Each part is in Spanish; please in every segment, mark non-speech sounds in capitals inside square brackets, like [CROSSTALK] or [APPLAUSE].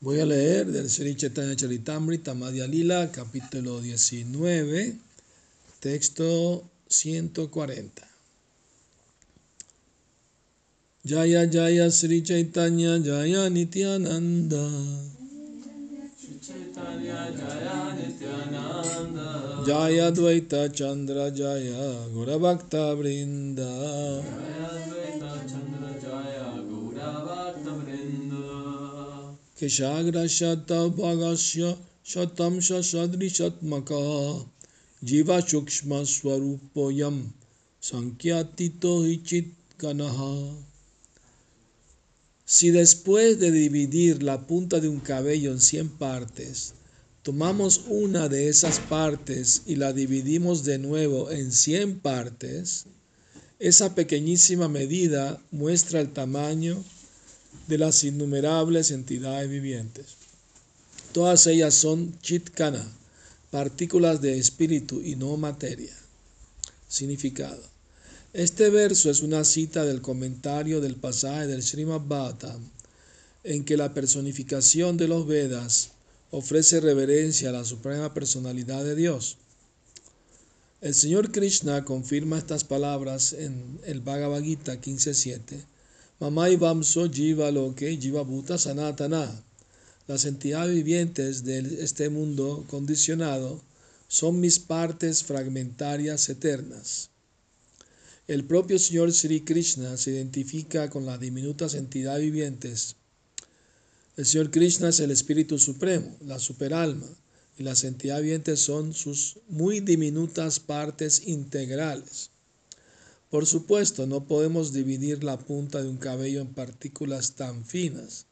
Voy a leer del Sri Chaitanya Charitamrita Madhya Lila, capítulo 19, texto 140. Jaya Jaya Sri Chaitanya Jaya Nityananda. Jaya Dvaita Chandra Jaya Gurabhakta Vrinda. Keshagra Sankyatito Hichit Kanaha. Si después de dividir la punta de un cabello en 100 partes, tomamos una de esas partes y la dividimos de nuevo en 100 partes, esa pequeñísima medida muestra el tamaño de las innumerables entidades vivientes. Todas ellas son chitkana, partículas de espíritu y no materia. Significado. Este verso es una cita del comentario del pasaje del Srimad Bhattam, en que la personificación de los Vedas ofrece reverencia a la suprema personalidad de Dios. El Señor Krishna confirma estas palabras en el Bhagavad Gita 15.7. Mamai Vamso Jiva Loke Jiva Bhuta Sanatana. Las entidades vivientes de este mundo condicionado son mis partes fragmentarias eternas. El propio Señor Sri Krishna se identifica con las diminutas entidades vivientes. El Señor Krishna es el Espíritu Supremo, la superalma, y las entidades vivientes son sus muy diminutas partes integrales. Por supuesto, no podemos dividir la punta de un cabello en partículas tan finas,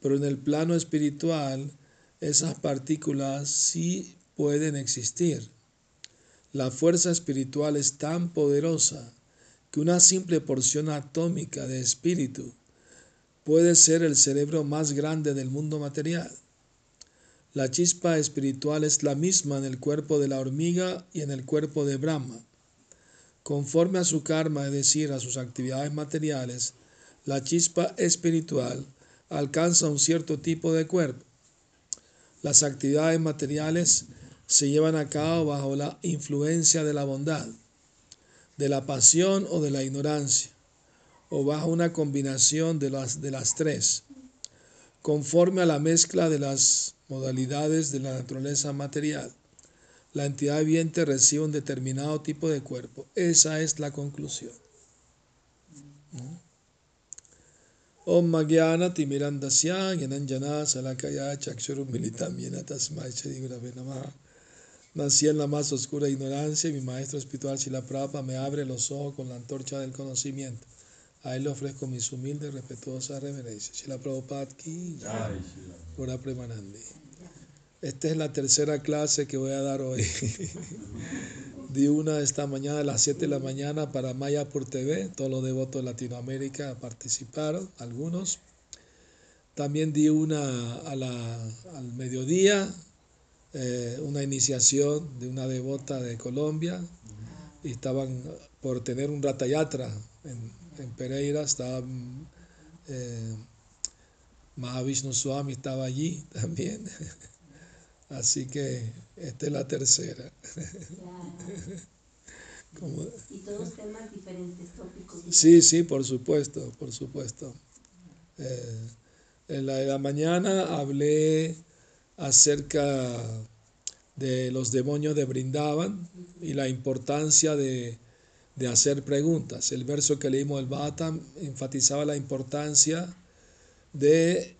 pero en el plano espiritual esas partículas sí pueden existir. La fuerza espiritual es tan poderosa que una simple porción atómica de espíritu puede ser el cerebro más grande del mundo material. La chispa espiritual es la misma en el cuerpo de la hormiga y en el cuerpo de Brahma. Conforme a su karma, es decir, a sus actividades materiales, la chispa espiritual alcanza un cierto tipo de cuerpo. Las actividades materiales se llevan a cabo bajo la influencia de la bondad, de la pasión o de la ignorancia, o bajo una combinación de las, de las tres, conforme a la mezcla de las modalidades de la naturaleza material. La entidad viviente recibe un determinado tipo de cuerpo. Esa es la conclusión. Om Magyana Timirandasya Yananjana Salakaya Chakshurum Militam Yena Tasmai Namah Nací en la más oscura ignorancia y mi maestro espiritual Shila Prabhupada me abre los ojos con la antorcha del conocimiento. A él le ofrezco mis humildes y respetuosas reverencias. Shila Prabhupada ki Gora Premanandi. Esta es la tercera clase que voy a dar hoy. [LAUGHS] Di una esta mañana a las 7 de la mañana para Maya por TV. Todos los devotos de Latinoamérica participaron, algunos. También di una a la, al mediodía eh, una iniciación de una devota de Colombia y estaban por tener un ratayatra en, en Pereira, estaba eh, Mahavishnu Swami estaba allí también. [LAUGHS] Así que esta es la tercera. y todos temas diferentes tópicos. Sí, sí, por supuesto, por supuesto. Eh, en la de la mañana hablé acerca de los demonios de Brindaban y la importancia de, de hacer preguntas. El verso que leímos del Bhattam enfatizaba la importancia de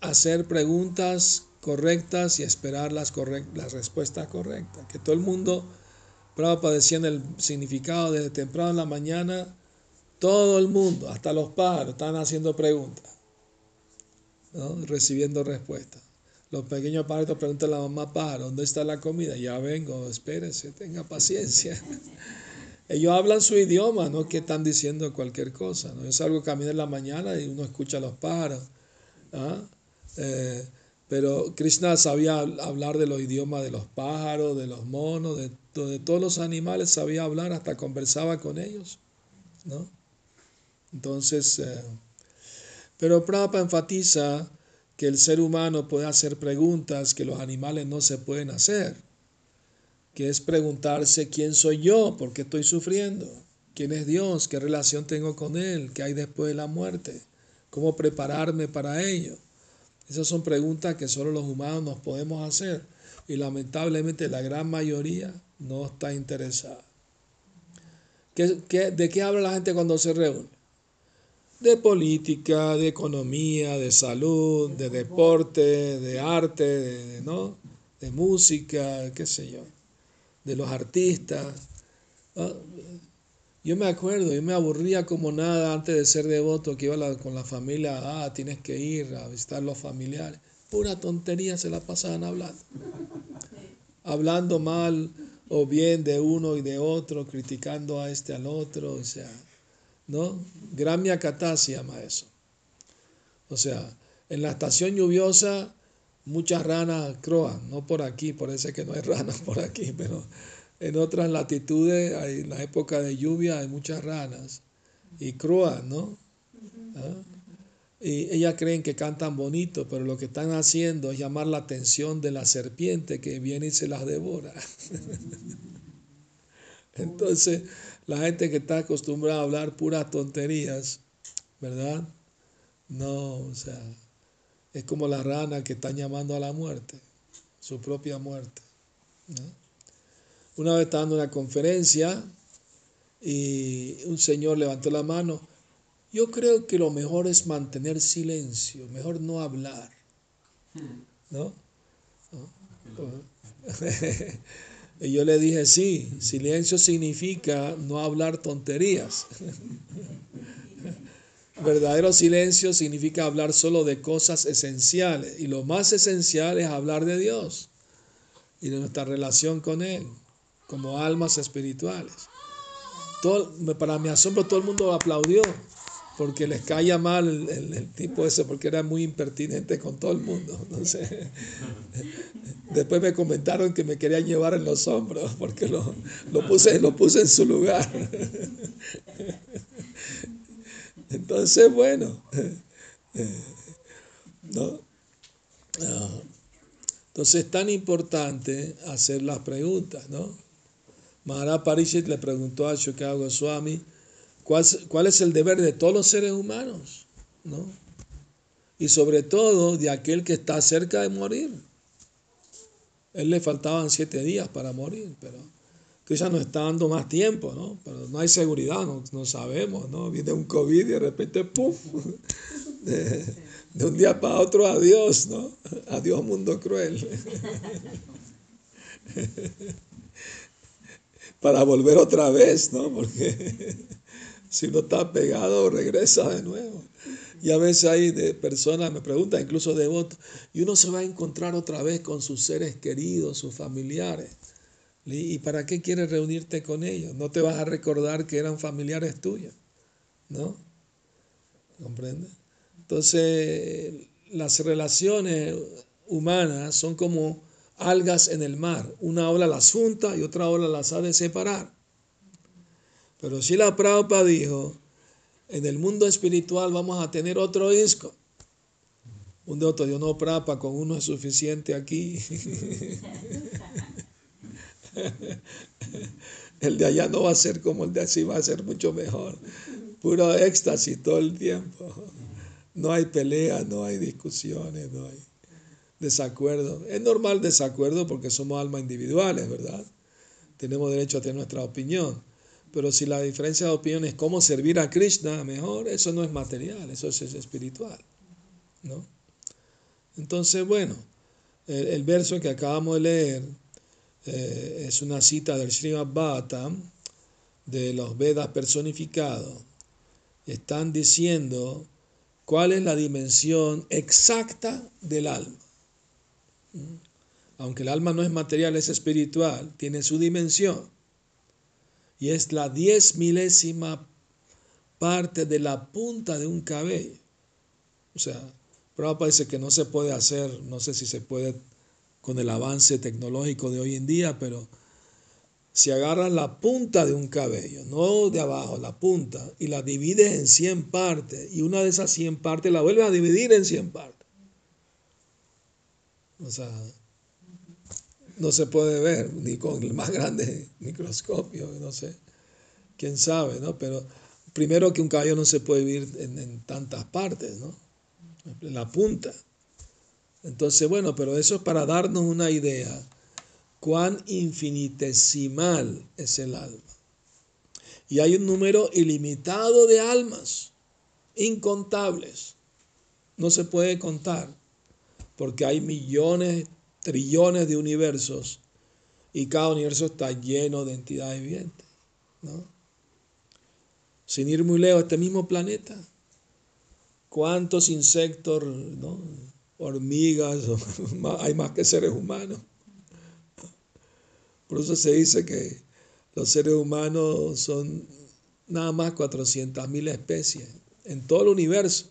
hacer preguntas correctas y esperar las, las respuestas correctas. Que todo el mundo, Prabhupada decía en el significado desde temprano en la mañana, todo el mundo, hasta los pájaros, están haciendo preguntas, ¿no? recibiendo respuestas. Los pequeños pájaros preguntan a la mamá pájaro, ¿dónde está la comida? Ya vengo, espérese, tenga paciencia. [LAUGHS] Ellos hablan su idioma, no que están diciendo cualquier cosa. ¿no? Yo salgo a caminar en la mañana y uno escucha a los pájaros. ¿ah? Eh, pero Krishna sabía hablar de los idiomas de los pájaros, de los monos, de, todos los animales, sabía hablar, hasta conversaba con ellos. ¿no? Entonces, eh, pero Prabhupada enfatiza que el ser humano puede hacer preguntas que los animales no se pueden hacer, que es preguntarse quién soy yo, por qué estoy sufriendo, quién es Dios, qué relación tengo con Él, qué hay después de la muerte, cómo prepararme para ello. Esas son preguntas que solo los humanos nos podemos hacer y lamentablemente la gran mayoría no está interesada. de qué habla la gente cuando se reúne? De política, de economía, de salud, de deporte, de arte, de, ¿no? de música, qué sé yo, de los artistas. Yo me acuerdo, yo me aburría como nada antes de ser devoto, que iba con la familia, ah, tienes que ir a visitar los familiares. Pura tontería se la pasaban hablando. Hablando mal o bien de uno y de otro, criticando a este al otro, o sea, ¿no? Gramia Katá se llama eso. O sea, en la estación lluviosa muchas ranas croan, no por aquí, por eso que no hay [LAUGHS] ranas por aquí, pero en otras latitudes, en la época de lluvia, hay muchas ranas y croan, ¿no? ¿Ah? Y ellas creen que cantan bonito, pero lo que están haciendo es llamar la atención de la serpiente que viene y se las devora. [LAUGHS] Entonces, la gente que está acostumbrada a hablar puras tonterías, ¿verdad? No, o sea, es como la rana que están llamando a la muerte, su propia muerte. Una vez estaba en una conferencia y un señor levantó la mano. Yo creo que lo mejor es mantener silencio, mejor no hablar. ¿No? [LAUGHS] y yo le dije, sí, silencio significa no hablar tonterías. [LAUGHS] Verdadero silencio significa hablar solo de cosas esenciales. Y lo más esencial es hablar de Dios y de nuestra relación con Él como almas espirituales. Todo, para mi asombro todo el mundo aplaudió porque les caía mal el, tipo ese porque era muy impertinente con todo el mundo. [LAUGHS] después me comentaron que me querían llevar en los hombros porque lo, puse, lo puse en su lugar. Entonces, bueno, ¿no? Ah, entonces es tan importante hacer las preguntas, ¿no? Maharaj Parishit le preguntó a Shukara Goswami ¿cuál, es el deber de todos los seres humanos, ¿no? Y sobre todo de aquel que está cerca de morir. Él le faltaban siete días para morir, pero ya nos está dando más tiempo, ¿no? Pero no hay seguridad, no, sabemos, ¿no? Viene un COVID y de repente, ¡pum! [LAUGHS] De, de un día para otro, adiós, ¿no? Adiós mundo cruel [LAUGHS] para volver otra vez, ¿no? Porque [LAUGHS] si no está pegado, regresa de nuevo. Y a veces hay de personas, me preguntan, incluso devotos, y uno se va a encontrar otra vez con sus seres queridos, sus familiares. ¿Y para qué quieres reunirte con ellos? No te vas a recordar que eran familiares tuyos, ¿no? ¿Comprendes? Entonces, las relaciones humanas son como algas en el mar. Una ola las junta y otra ola las ha de separar. Pero si la Prabhupada dijo, en el mundo espiritual vamos a tener otro disco. Un de otro, Dios no, Prabhupada, con uno es suficiente aquí. [LAUGHS] el de allá no va a ser como el de así, va a ser mucho mejor. Puro éxtasis todo el tiempo. No hay pelea, no hay discusiones, no hay desacuerdo. Es normal desacuerdo porque somos almas individuales, ¿verdad? Tenemos derecho a tener nuestra opinión. Pero si la diferencia de opinión es cómo servir a Krishna mejor, eso no es material, eso es espiritual. ¿no? Entonces, bueno, el, verso que acabamos de leer eh, es una cita del Srimad Bhattam, de los Vedas personificados. Están diciendo cuál es la dimensión exacta del alma aunque el alma no es material, es espiritual, tiene su dimensión. Y es la diez milésima parte de la punta de un cabello. O sea, Prabhupada dice que no se puede hacer, no sé si se puede con el avance tecnológico de hoy en día, pero si agarras la punta de un cabello, no de abajo, la punta, y la divides en 100 partes, y una de esas 100 partes la vuelves a dividir en 100 partes, O sea, no se puede ver ni con el más grande microscopio, no sé, quién sabe, ¿no? Pero primero que un caballo no se puede vivir en, en tantas partes, ¿no? La punta. Entonces, bueno, pero eso es para darnos una idea cuán infinitesimal es el alma. Y hay un número ilimitado de almas, incontables. No se puede contar, porque hay millones, trillones de universos y cada universo está lleno de entidades vivientes. ¿no? Sin ir muy lejos, este mismo planeta, ¿cuántos insectos, ¿no? hormigas, [LAUGHS] hay más que seres humanos? Por eso se dice que los seres humanos son nada más 400 mil especies en todo el universo.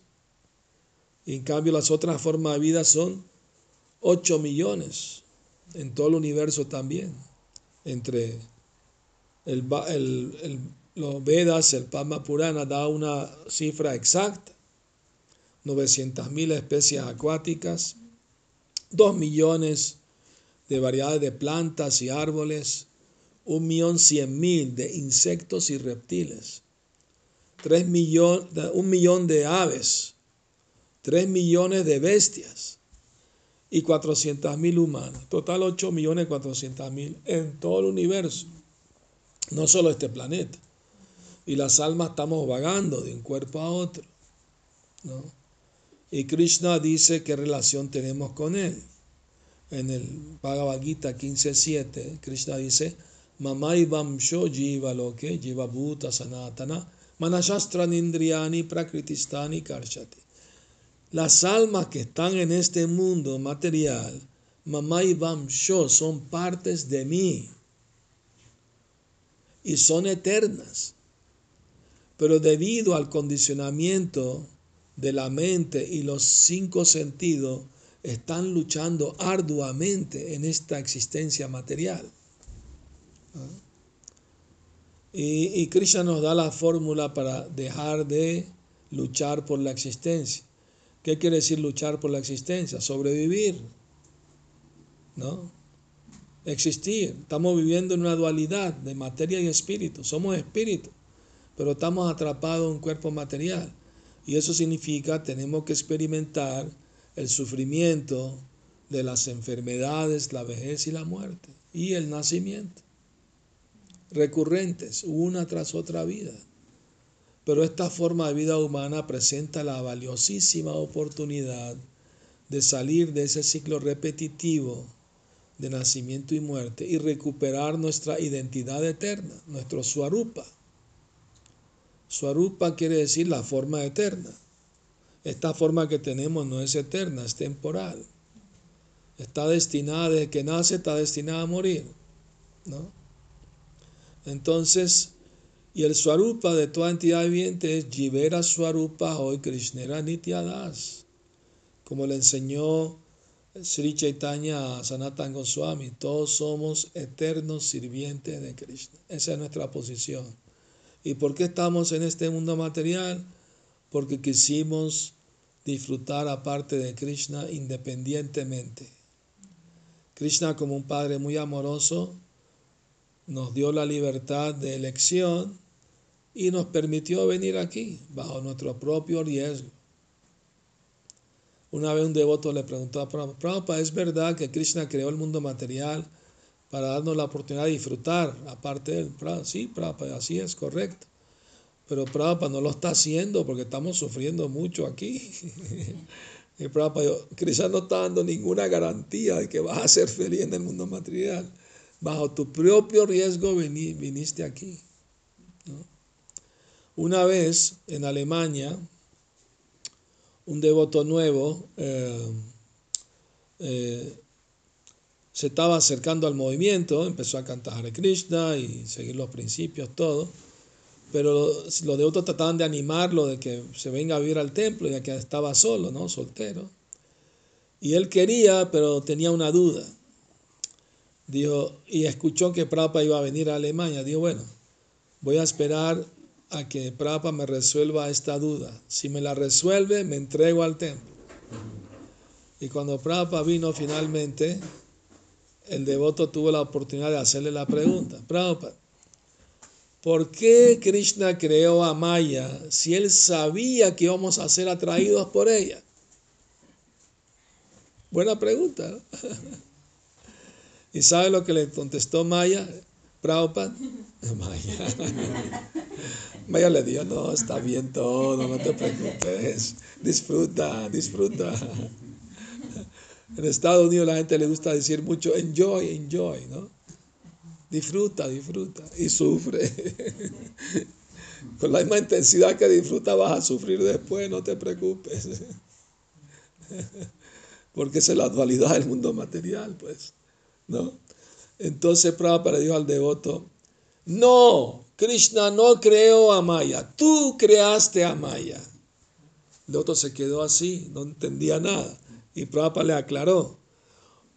En cambio las otras formas de vida son 8 millones en todo el universo también. Entre el, los Vedas, el Padma Purana da una cifra exacta. 900 mil especies acuáticas, 2 millones de variedades de plantas y árboles, un millón cien mil de insectos y reptiles, tres millón, un millón de aves, tres millones de bestias y cuatrocientas mil humanos. Total ocho millones cuatrocientas mil en todo el universo, no solo este planeta. Y las almas estamos vagando de un cuerpo a otro. ¿no? Y Krishna dice qué relación tenemos con él en el Bhagavad Gita 15.7, Krishna dice, Mamai Vamsho Jiva Loke Jiva Bhuta Sanatana Manashastra Nindriyani Prakritistani Karshati. Las almas que están en este mundo material, Mamai Vamsho, son partes de mí y son eternas. Pero debido al condicionamiento de la mente y los cinco sentidos, están luchando arduamente en esta existencia material. Y, y Krishna nos da la fórmula para dejar de luchar por la existencia. ¿Qué quiere decir luchar por la existencia? Sobrevivir, ¿no? Existir. Estamos viviendo en una dualidad de materia y espíritu. Somos espíritu, pero estamos atrapados en un cuerpo material. Y eso significa tenemos que experimentar el sufrimiento de las enfermedades, la vejez y la muerte, y el nacimiento, recurrentes, una tras otra vida. Pero esta forma de vida humana presenta la valiosísima oportunidad de salir de ese ciclo repetitivo de nacimiento y muerte y recuperar nuestra identidad eterna, nuestro Swarupa. Swarupa quiere decir la forma eterna. Esta forma que tenemos no es eterna, es temporal. Está destinada, desde que nace, está destinada a morir. ¿no? Entonces, y el Swarupa de toda entidad viviente es Jivera Swarupa hoy Krishnera Nityadas, como le enseñó Sri Chaitanya Sanatan Goswami. Todos somos eternos sirvientes de Krishna. Esa es nuestra posición. ¿Y por qué estamos en este mundo material? Porque quisimos disfrutar aparte de Krishna independientemente. Krishna como un Padre muy amoroso nos dio la libertad de elección y nos permitió venir aquí bajo nuestro propio riesgo. Una vez un devoto le preguntó a Prabhupada, ¿es verdad que Krishna creó el mundo material para darnos la oportunidad de disfrutar aparte de él? Sí, Prabhupada, así es, correcto. Pero Prabhupada no lo está haciendo porque estamos sufriendo mucho aquí. [LAUGHS] y Prabhupada, Krishna no está dando ninguna garantía de que vas a ser feliz en el mundo material. Bajo tu propio riesgo viniste aquí. Una vez en Alemania, un devoto nuevo eh, eh, se estaba acercando al movimiento, empezó a cantar Hare Krishna y seguir los principios, todo pero los devotos trataban de animarlo de que se venga a vivir al templo, ya que estaba solo, ¿no? Soltero. Y él quería, pero tenía una duda. Dijo, y escuchó que Prapa iba a venir a Alemania. Dijo, bueno, voy a esperar a que Prapa me resuelva esta duda. Si me la resuelve, me entrego al templo. Y cuando Prabhupada vino finalmente, el devoto tuvo la oportunidad de hacerle la pregunta, Prabhupada, ¿por qué Krishna creó a Maya si él sabía que íbamos a ser atraídos por ella? Buena pregunta. [LAUGHS] ¿Y sabe lo que le contestó Maya? Prabhupada. [LAUGHS] Maya. Maya le dijo, no, está bien todo, no te preocupes. Disfruta, disfruta. En Estados Unidos la gente le gusta decir mucho enjoy, enjoy, ¿no? Disfruta, disfruta. Y sufre. Con la misma intensidad que disfruta vas a sufrir después, no te preocupes. Porque esa es la dualidad del mundo material, pues. ¿No? Entonces Prabhupada dijo al devoto, no, Krishna no creó a Maya, tú creaste a Maya. El devoto se quedó así, no entendía nada. Y Prabhupada le aclaró,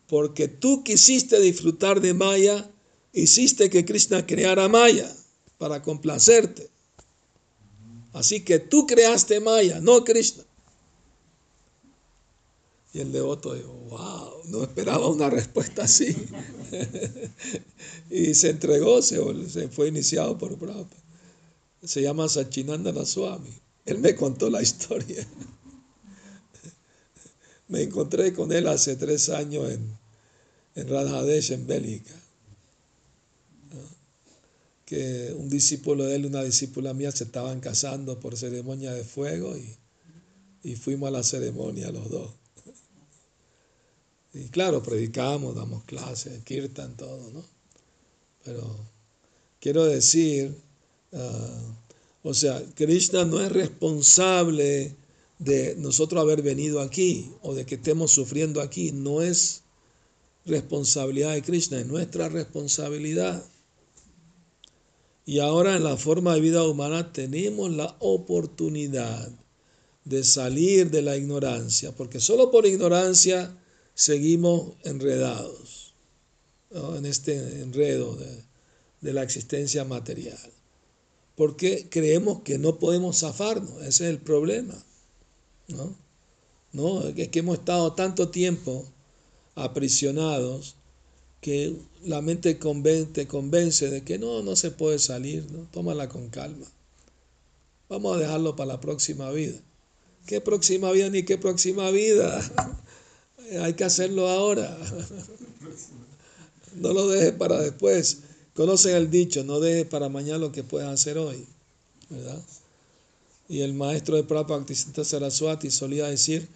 porque tú quisiste disfrutar de Maya, hiciste que Krishna creara Maya para complacerte. Así que tú creaste Maya, no Krishna. Y el devoto dijo, wow, no esperaba una respuesta así. [LAUGHS] y se entregó, se, fue iniciado por Prabhupada. Se llama Sachinandana Swami. Él me contó la [LAUGHS] historia. me encontré con él hace tres años en, en Radhadesh, en Bélgica. Que un discípulo de él y una discípula mía se estaban casando por ceremonia de fuego y, y fuimos a la ceremonia los dos. Y claro, predicamos, damos clases, kirtan, todo, ¿no? Pero quiero decir, ah, o sea, Krishna no es responsable de nosotros haber venido aquí o de que estemos sufriendo aquí. No es responsabilidad de Krishna, es nuestra responsabilidad. Y ahora en la forma de vida humana tenemos la oportunidad de salir de la ignorancia, porque solo por ignorancia seguimos enredados en este enredo de, la existencia material. Porque creemos que no podemos zafarnos, ese es el problema. ¿no? ¿No? Es que hemos estado tanto tiempo aprisionados que la mente te convence de que no, no se puede salir, ¿no? tómala con calma. Vamos a dejarlo para la próxima vida. ¿Qué próxima vida ni qué próxima vida? [LAUGHS] hay que hacerlo ahora. [LAUGHS] No lo dejes para después. Conocen el dicho, no dejes para mañana lo que puedes hacer hoy. ¿verdad? Y el maestro de Prabhupada Saraswati solía decir,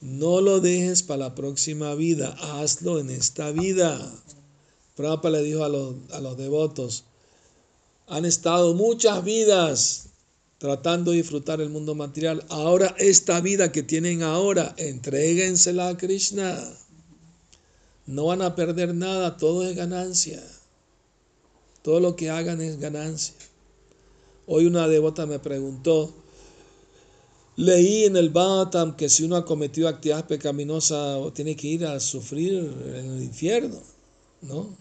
no lo dejes para la próxima vida, hazlo en esta vida. Prabhupada le dijo a los, a los devotos, han estado muchas vidas tratando de disfrutar el mundo material. Ahora esta vida que tienen ahora, entréguensela a Krishna. No van a perder nada, todo es ganancia. Todo lo que hagan es ganancia. Hoy una devota me preguntó, leí en el Bhattam que si uno ha cometido actividades pecaminosas tiene que ir a sufrir en el infierno, ¿no?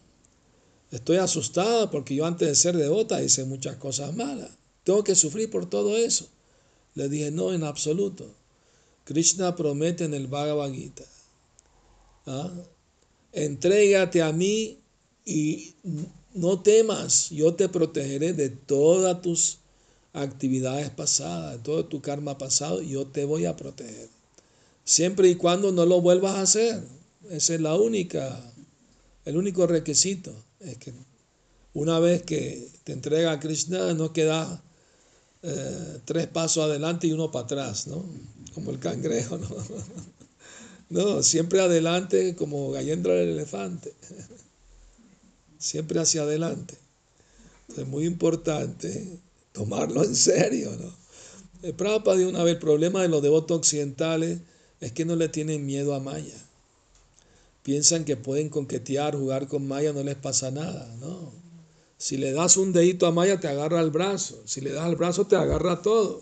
Estoy asustada porque yo antes de ser devota hice muchas cosas malas. Tengo que sufrir por todo eso. Le dije, no, en absoluto. Krishna promete en el Bhagavad Gita. ¿ah? Entrégate a mí y no temas, yo te protegeré de todas tus actividades pasadas, de todo tu karma pasado, yo te voy a proteger. Siempre y cuando no lo vuelvas a hacer. Ese es la única, el único requisito. Es que una vez que te entrega a Krishna, no queda eh, tres pasos adelante y uno para atrás, ¿no? Como el cangrejo, ¿no? [LAUGHS] No, siempre adelante como Gallendra el elefante. [LAUGHS] Siempre hacia adelante. Es muy importante tomarlo en serio, ¿no? El Prabhupada de una vez, el problema de los devotos occidentales es que no le tienen miedo a Maya. Piensan que pueden conquetear, jugar con Maya, no les pasa nada, ¿no? Si le das un dedito a Maya, te agarra el brazo. Si le das el brazo, te agarra todo.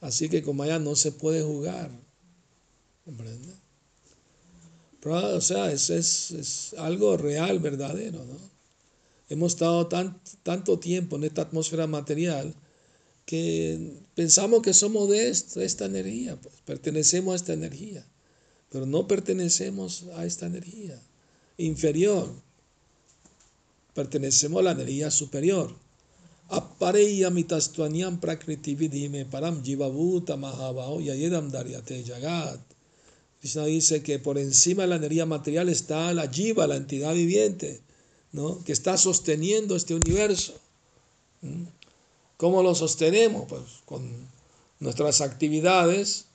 Así que con Maya no se puede jugar. ¿Comprende? o sea, es, es, algo real, verdadero, ¿no? Hemos estado tan, tanto tiempo en esta atmósfera material que pensamos que somos de, esta energía, pues, pertenecemos a esta energía. pero no pertenecemos a esta energía inferior. Pertenecemos a la energía superior. Apareya mitastuanyam prakriti param jivabhuta mahabao yayedam daryate jagat. Krishna dice que por encima de la energía material está la jiva, la entidad viviente, ¿no? que está sosteniendo este universo. ¿Mm? ¿Cómo lo sostenemos? Pues con nuestras actividades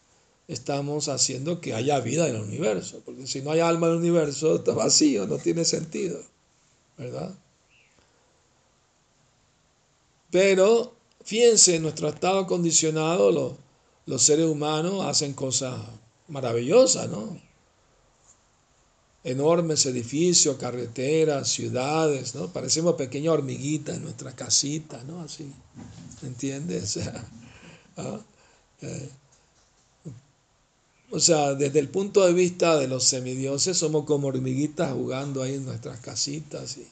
estamos haciendo que haya vida en el universo, porque si no hay alma en el universo está vacío, no tiene sentido, ¿verdad? Pero fíjense, en nuestro estado condicionado los, los seres humanos hacen cosas maravillosas, ¿no? Enormes edificios, carreteras, ciudades, ¿no? Parecemos pequeñas hormiguitas en nuestra casita, ¿no? Así, ¿entiendes? [LAUGHS] ¿ah? Eh, o sea, desde el punto de vista de los semidioses, somos como hormiguitas jugando ahí en nuestras casitas y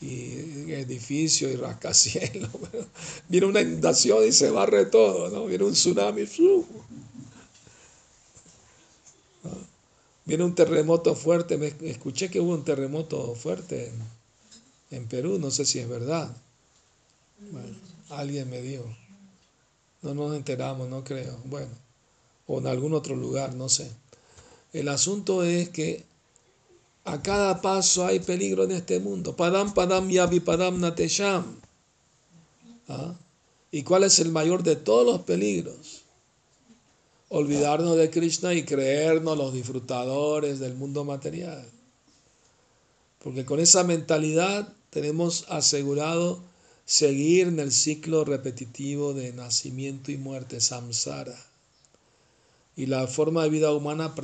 y edificio y rascacielos. [LAUGHS] Viene una inundación y se barre todo, ¿no? Viene un tsunami. Viene un terremoto fuerte. Me escuché que hubo un terremoto fuerte en, Perú, no sé si es verdad. alguien me dijo. No nos enteramos, no creo. Bueno, o en algún otro lugar, no sé. El asunto es que a cada paso hay peligro en este mundo. Padam, padam, yavi, padam, natesham. ¿Ah? ¿Y cuál es el mayor de todos los peligros? Olvidarnos de Krishna y creernos los disfrutadores del mundo material. Porque con esa mentalidad tenemos asegurado seguir en el ciclo repetitivo de nacimiento y muerte, samsara y la forma de vida humana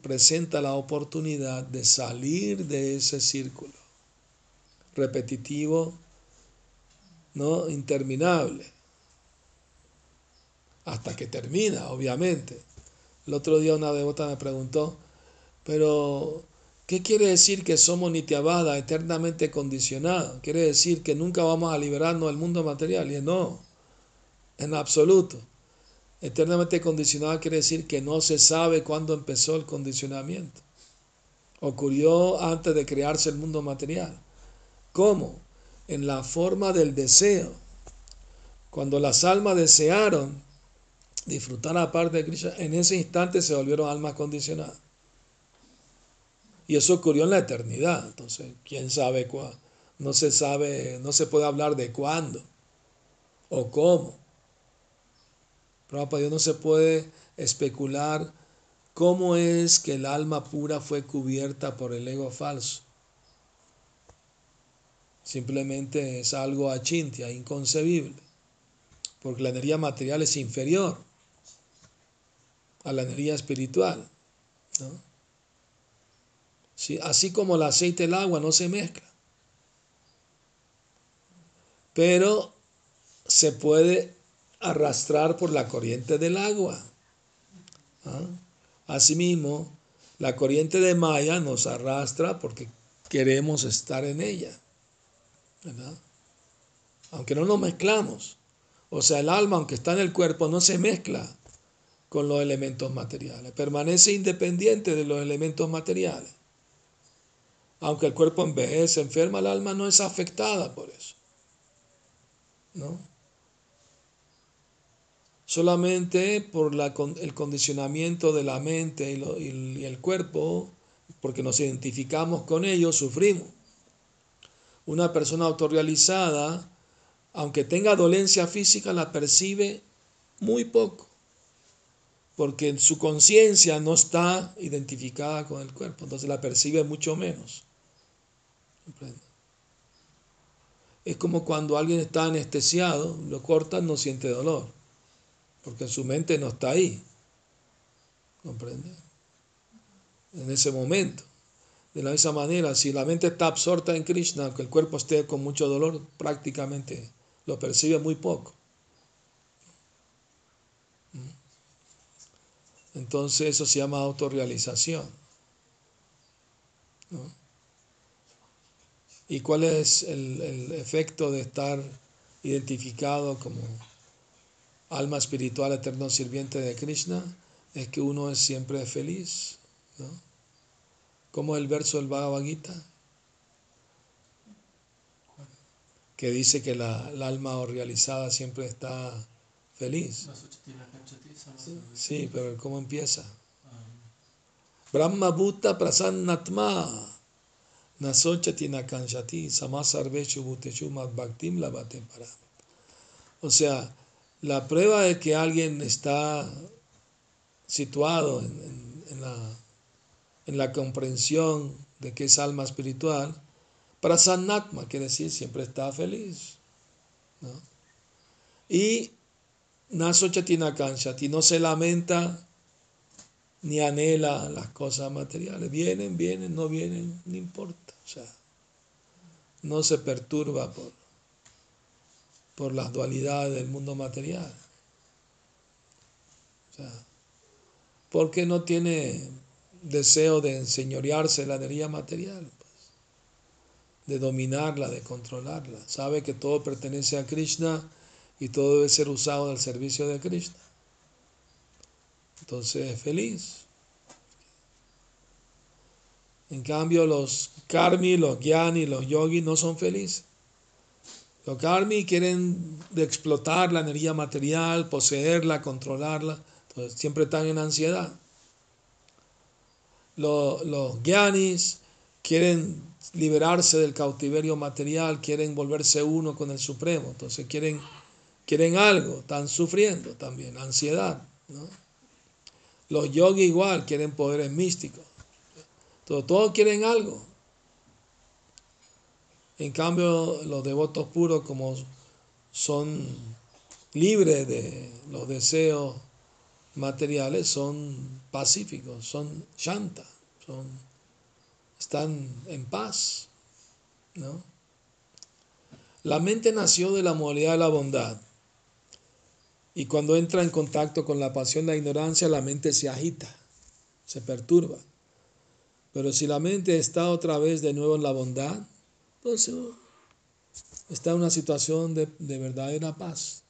presenta la oportunidad de salir de ese círculo repetitivo, ¿no? interminable, hasta que termina, obviamente. El otro día una devota me preguntó, pero ¿qué quiere decir que somos nitiabada, eternamente condicionados? Quiere decir que nunca vamos a liberarnos del mundo material. Y no, en absoluto. Eternamente condicionado quiere decir que no se sabe cuándo empezó el condicionamiento. Ocurrió antes de crearse el mundo material. ¿Cómo? En la forma del deseo. Cuando las almas desearon disfrutar la parte de Krishna, en ese instante se volvieron almas condicionadas. Y eso ocurrió en la eternidad. Entonces, ¿quién sabe cuándo? No se sabe, no se puede hablar de cuándo o cómo. Prabhupada, no se puede especular cómo es que el alma pura fue cubierta por el ego falso. Simplemente es algo achintia, inconcebible, porque la energía material es inferior a la energía espiritual. así como el aceite y el agua no se mezclan. Pero se puede arrastrar por la corriente del agua. ¿Ah? Asimismo, la corriente de Maya nos arrastra porque queremos estar en ella. Aunque no nos mezclamos. O sea, el alma, aunque está en el cuerpo, no se mezcla con los elementos materiales. Permanece independiente de los elementos materiales. Aunque el cuerpo envejece, enferma, el alma no es afectada por eso. ¿No? Solamente por el condicionamiento de la mente y, el cuerpo, porque nos identificamos con ellos, sufrimos. Una persona autorrealizada, aunque tenga dolencia física, la percibe muy poco, porque su conciencia no está identificada con el cuerpo, entonces la percibe mucho menos. Es como cuando alguien está anestesiado, lo cortan, no siente dolor porque su mente no está ahí. ¿Comprende? En ese momento. De la misma manera, si la mente está absorta en Krishna, aunque el cuerpo esté con mucho dolor, prácticamente lo percibe muy poco. ¿Mm? Entonces eso se llama autorrealización. ¿Y cuál es el, el efecto de estar identificado como alma espiritual eterno sirviente de Krishna, es que uno es siempre feliz, ¿no? Como el verso del Bhagavad Gita, que dice que la, el alma realizada siempre está feliz. Sí, pero ¿cómo empieza? Brahma Bhuta Prasannatma Nasochati Nakanshati Samasarveshu Bhuteshu Madbhaktim Labate Para. O sea, la prueba de que alguien está situado en, la, en la comprensión de que es alma espiritual, Prasannatma quiere decir siempre está feliz. ¿no? Y Nasochatina Kanshati no se lamenta ni anhela las cosas materiales. Vienen, vienen, no vienen, no importa. O sea, no se perturba por, por las dualidades del mundo material. O sea, porque no tiene deseo de enseñorearse la energía material, pues, de dominarla, de controlarla. Sabe que todo pertenece a Krishna y todo debe ser usado al servicio de Krishna. Entonces es feliz. En cambio, los karmi, los gyani, los yogis no son felices. Los karmi quieren explotar la energía material, poseerla, controlarla. Entonces siempre están en ansiedad. Los, los gyanis quieren liberarse del cautiverio material, quieren volverse uno con el Supremo. Entonces quieren quieren algo, están sufriendo también, ansiedad. Los yogis igual quieren poderes místicos. Todos, quieren algo. En cambio, los devotos puros, como son libres de los deseos materiales, son pacíficos, son shanta, son, están en paz. La mente nació de la modalidad de la bondad. Y cuando entra en contacto con la pasión, la ignorancia, la mente se agita, se perturba. Pero si la mente está otra vez de nuevo en la bondad, entonces está en una situación de, verdadera paz.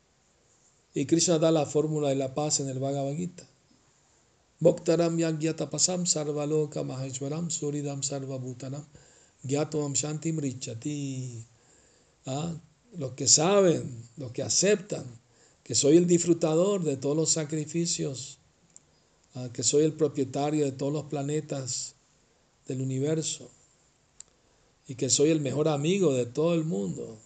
Y Krishna da la fórmula de la paz en el Bhagavad Gita. Bhaktaram pasam sarvaloka maheshwaram suridam sarvabhutanam gyatoam shantim richati. ¿Ah? Los que saben, los que aceptan que soy el disfrutador de todos los sacrificios, ah, que soy el propietario de todos los planetas del universo y que soy el mejor amigo de todo el mundo,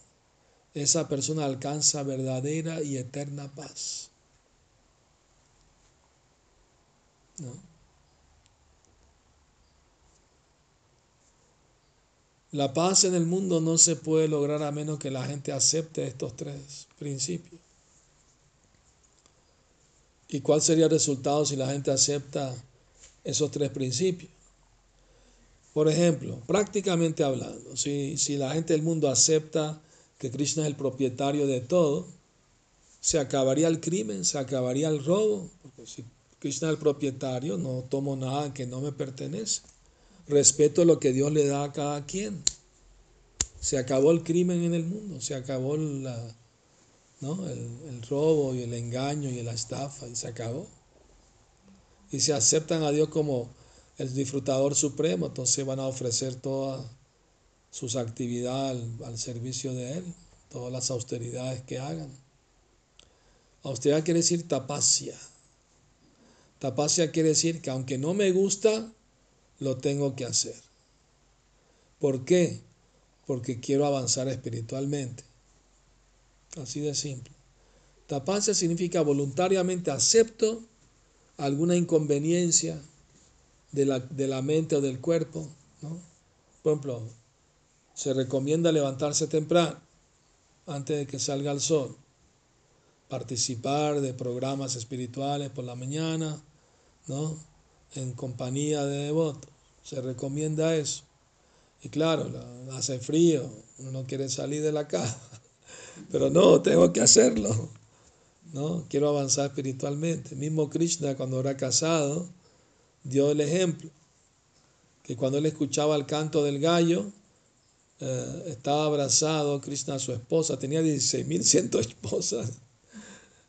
esa persona alcanza verdadera y eterna paz. La paz en el mundo no se puede lograr a menos que la gente acepte estos tres principios. ¿Y cuál sería el resultado si la gente acepta esos tres principios? Por ejemplo, prácticamente hablando, si, si la gente del mundo acepta que Krishna es el propietario de todo, se acabaría el crimen, se acabaría el robo, porque si Krishna es el propietario, no tomo nada que no me pertenece. Respeto lo que Dios le da a cada quien. Se acabó el crimen en el mundo, se acabó la, ¿no? El, robo y el engaño y la estafa y se acabó. Y si aceptan a Dios como el disfrutador supremo, entonces van a ofrecer todas sus actividades al, servicio de Él, todas las austeridades que hagan. Austeridad quiere decir tapacia. Tapacia quiere decir que aunque no me gusta, lo tengo que hacer. ¿Por qué? Porque quiero avanzar espiritualmente. Así de simple. Tapancia significa voluntariamente acepto alguna inconveniencia de la, de la mente o del cuerpo. ¿no? Por ejemplo, se recomienda levantarse temprano, antes de que salga el sol, participar de programas espirituales por la mañana, ¿no? en compañía de devotos. Se recomienda eso. Y claro, hace frío, uno no quiere salir de la casa. [LAUGHS] Pero no, tengo que hacerlo. ¿no? Quiero avanzar espiritualmente. Mismo Krishna cuando era casado dio el ejemplo que cuando él escuchaba el canto del gallo, eh, estaba abrazado Krishna a su esposa, tenía 16.100 [LAUGHS] esposas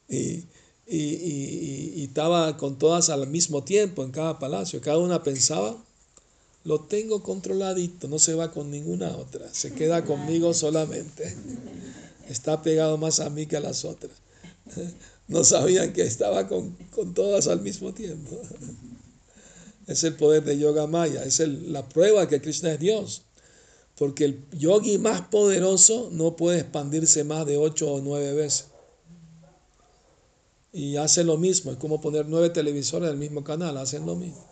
y, y, y- y estaba con todas al mismo tiempo en cada palacio. Cada una pensaba, lo tengo controladito, no se va con ninguna otra, se queda conmigo solamente. Está pegado más a mí que a las otras. [LAUGHS] No sabían que estaba con, con todas al mismo tiempo. [LAUGHS] Es el poder de Yoga Maya, es la prueba que Krishna es Dios. Porque el yogi más poderoso no puede expandirse más de ocho o nueve veces. Y hace lo mismo, es como poner nueve televisores en el mismo canal, hacen lo mismo.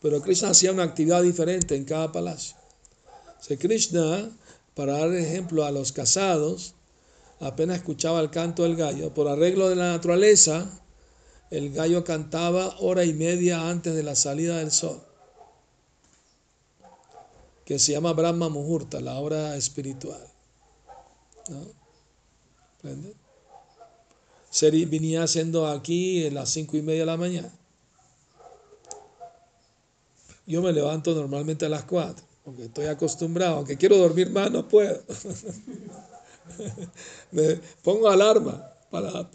Pero Krishna hacía una actividad diferente en cada palacio. O Krishna, para dar ejemplo a los casados, apenas escuchaba el canto del gallo. Por arreglo de la naturaleza, el gallo cantaba hora y media antes de la salida del sol, que se llama Brahma Muhurta, la hora espiritual. ¿No? Venía haciendo aquí a las cinco y media de la mañana. Yo me levanto normalmente a las cuatro, porque estoy acostumbrado, aunque quiero dormir más, no puedo. [LAUGHS] me pongo alarma para,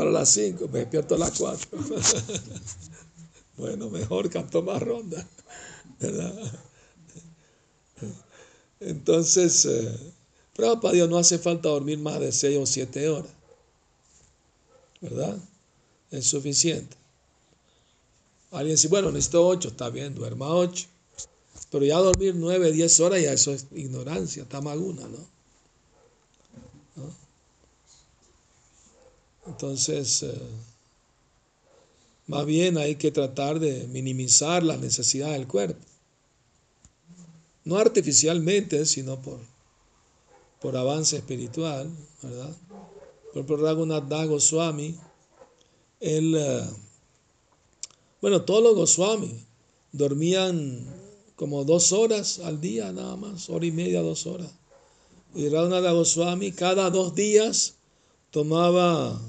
para las 5, me despierto a las 4. [LAUGHS] bueno, mejor canto más ronda, ¿verdad? Entonces, eh, pero para Dios no hace falta dormir más de 6 o 7 horas, ¿verdad? Es suficiente. Alguien dice, bueno, necesito 8, está bien, duerma 8. Pero ya dormir 9, 10 horas, ya eso es ignorancia, tamaguna, ¿no? ¿no? Entonces, eh, más bien hay que tratar de minimizar las necesidades del cuerpo. No artificialmente, sino por, por avance espiritual, ¿verdad? Por ejemplo, Raghunath Das Goswami, él, eh, bueno, todos los Goswami dormían como dos horas al día nada más, hora y media, dos horas. Y Raghunath Das Goswami cada dos días tomaba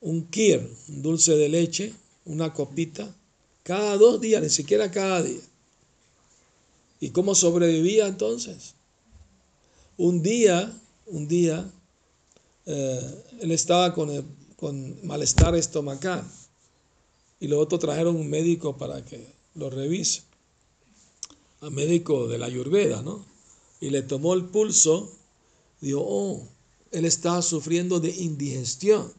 un kir, un dulce de leche, una copita, cada dos días, ni siquiera cada día. ¿Y cómo sobrevivía entonces? Un día, un día, eh, él estaba con, con malestar estomacal y los otros trajeron un médico para que lo revise, al médico de la Ayurveda, ¿no? Y le tomó el pulso, dijo, oh, él estaba sufriendo de indigestión.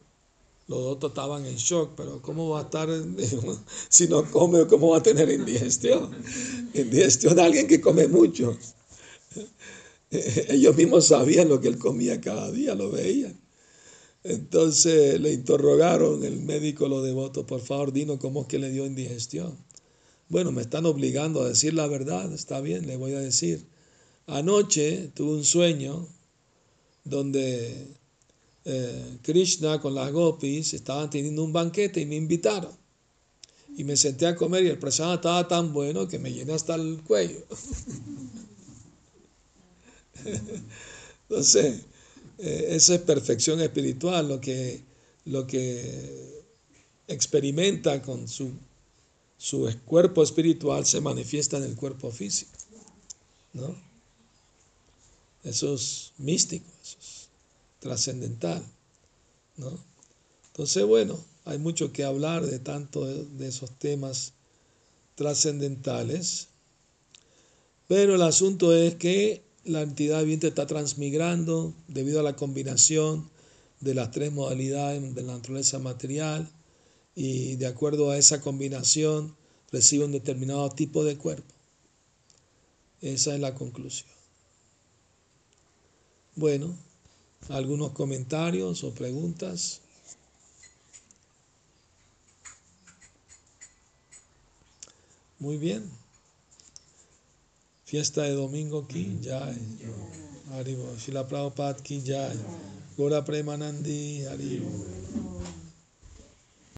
Los otros estaban en shock, pero ¿cómo va a estar [LAUGHS] si no come? ¿Cómo va a tener indigestión? Indigestión de alguien que come mucho. [LAUGHS] Ellos mismos sabían lo que él comía cada día, lo veían. Entonces le interrogaron, el médico lo devoto, por favor, dinos cómo es que le dio indigestión. Bueno, me están obligando a decir la verdad, está bien, le voy a decir. Anoche tuve un sueño donde eh, Krishna con las gopis estaban teniendo un banquete y me invitaron. Y me senté a comer y el prasada estaba tan bueno que me llené hasta el cuello. [LAUGHS] Entonces, eh, esa es perfección espiritual, lo que, lo que experimenta con su, su cuerpo espiritual se manifiesta en el cuerpo físico. ¿no? Eso es místico, eso es trascendental. ¿no? Entonces, bueno, hay mucho que hablar de tanto de, esos temas trascendentales, pero el asunto es que la entidad viviente está transmigrando debido a la combinación de las tres modalidades de la naturaleza material y de acuerdo a esa combinación recibe un determinado tipo de cuerpo. Esa es la conclusión. Bueno, algunos comentarios o preguntas. Muy bien. Fiesta de domingo ki jai. Haribo. Shila Prabhupada ki jai. Gora Premanandi. Haribo.